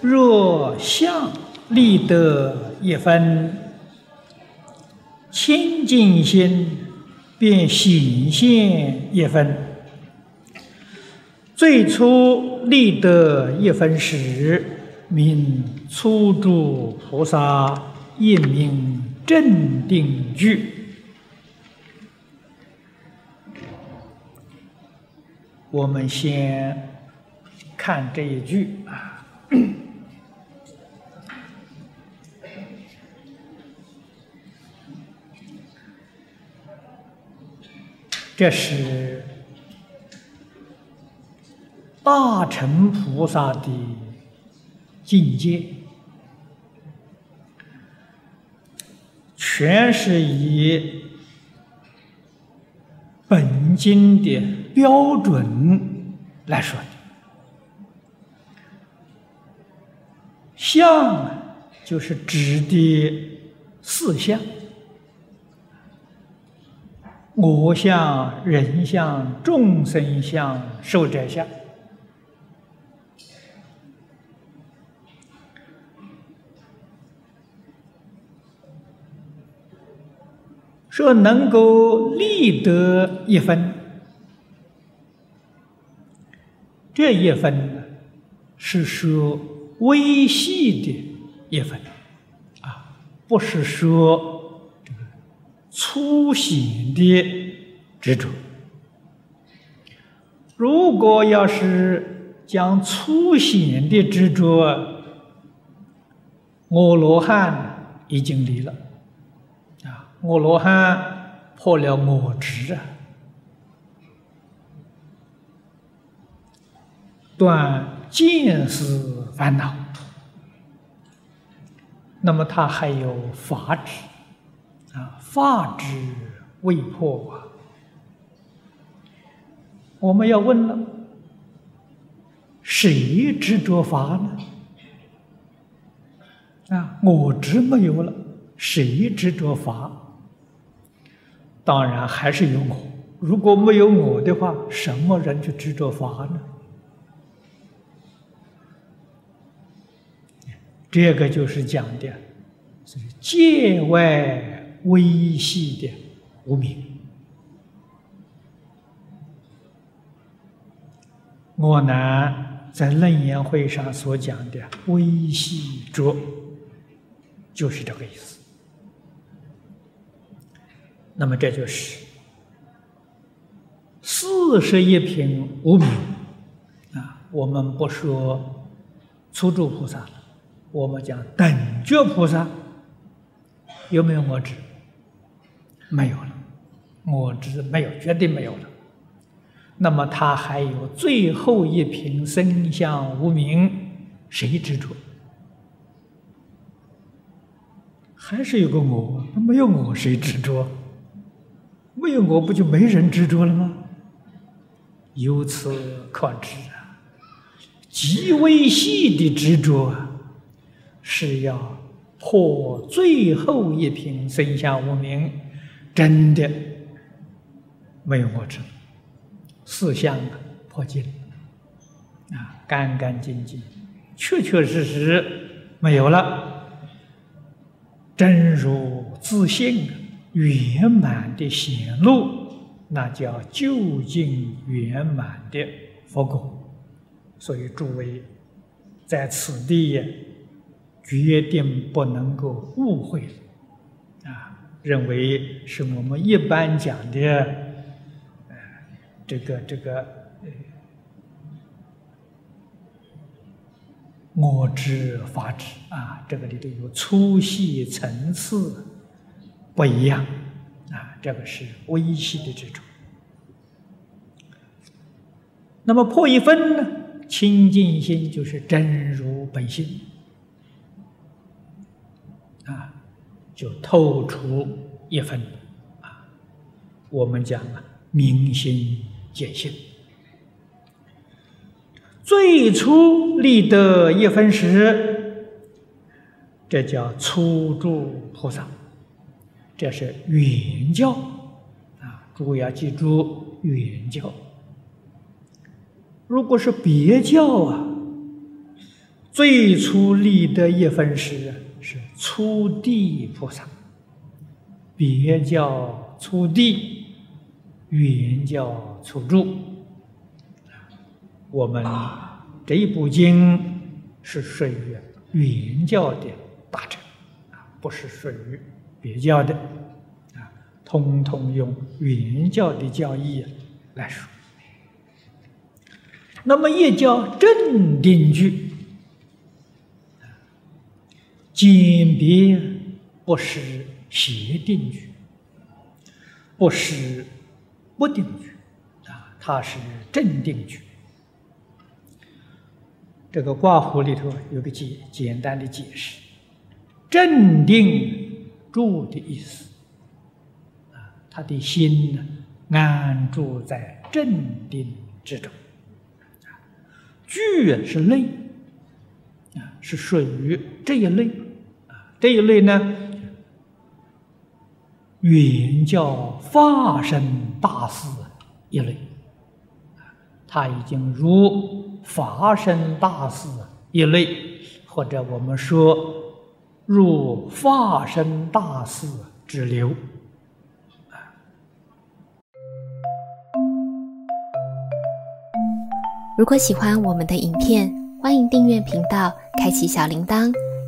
若相立得一分清净心，便显现一分。最初立得一分时，名初住菩萨，一名正定句。我们先看这一句啊。这是大乘菩萨的境界，全是以本经的标准来说的。相就是指的四相。我相、人相、众生相、寿者相，说能够立得一分，这一分，是说微细的一分，啊，不是说。粗显的执着，如果要是将粗显的执着，阿罗汉已经离了啊！阿罗汉破了我执啊，断见思烦恼，那么他还有法执。啊，法之未破啊！我们要问了，谁执着法呢？啊，我执没有了，谁执着法？当然还是有我。如果没有我的话，什么人去执着法呢？这个就是讲的，是界外。微细的无名。我呢，在楞严会上所讲的微细浊，就是这个意思。那么这就是四十一品无名啊。我们不说初住菩萨了，我们讲等觉菩萨有没有我执？没有了，我执没有，绝对没有了。那么他还有最后一瓶生相无名，谁执着？还是有个我，没有我谁执着？没有我不就没人执着了吗？由此可知啊，极微细的执着啊，是要破最后一瓶生相无名。真的没有我执，四相破尽啊，干干净净，确确实实没有了，真如自信圆满的显露，那叫究竟圆满的佛果。所以诸位在此地呀决定不能够误会啊。认为是我们一般讲的，呃，这个这个，呃，我知法知啊，这个里头有粗细层次不一样啊，这个是微细的这种。那么破一分呢？清净心就是真如本性。就透出一分啊，我们讲啊，明心见性。最初立得一分时，这叫初住菩萨，这是原教啊，诸位要记住原教。如果是别教啊，最初立的一分时初地菩萨，别叫初地，原叫初住。我们这一部经是属于原教的大乘，啊，不是属于别教的，啊，通通用原教的教义来说。那么也叫正定句。鉴别不是邪定句，不是不定句，啊，它是正定句。这个挂弧里头有个简简单的解释：镇定住的意思，啊，他的心呢安住在镇定之中。聚是类，啊，是属于这一类。这一类呢，原叫化身大士一类，他已经入法身大士一类，或者我们说入化身大士之流。如果喜欢我们的影片，欢迎订阅频道，开启小铃铛。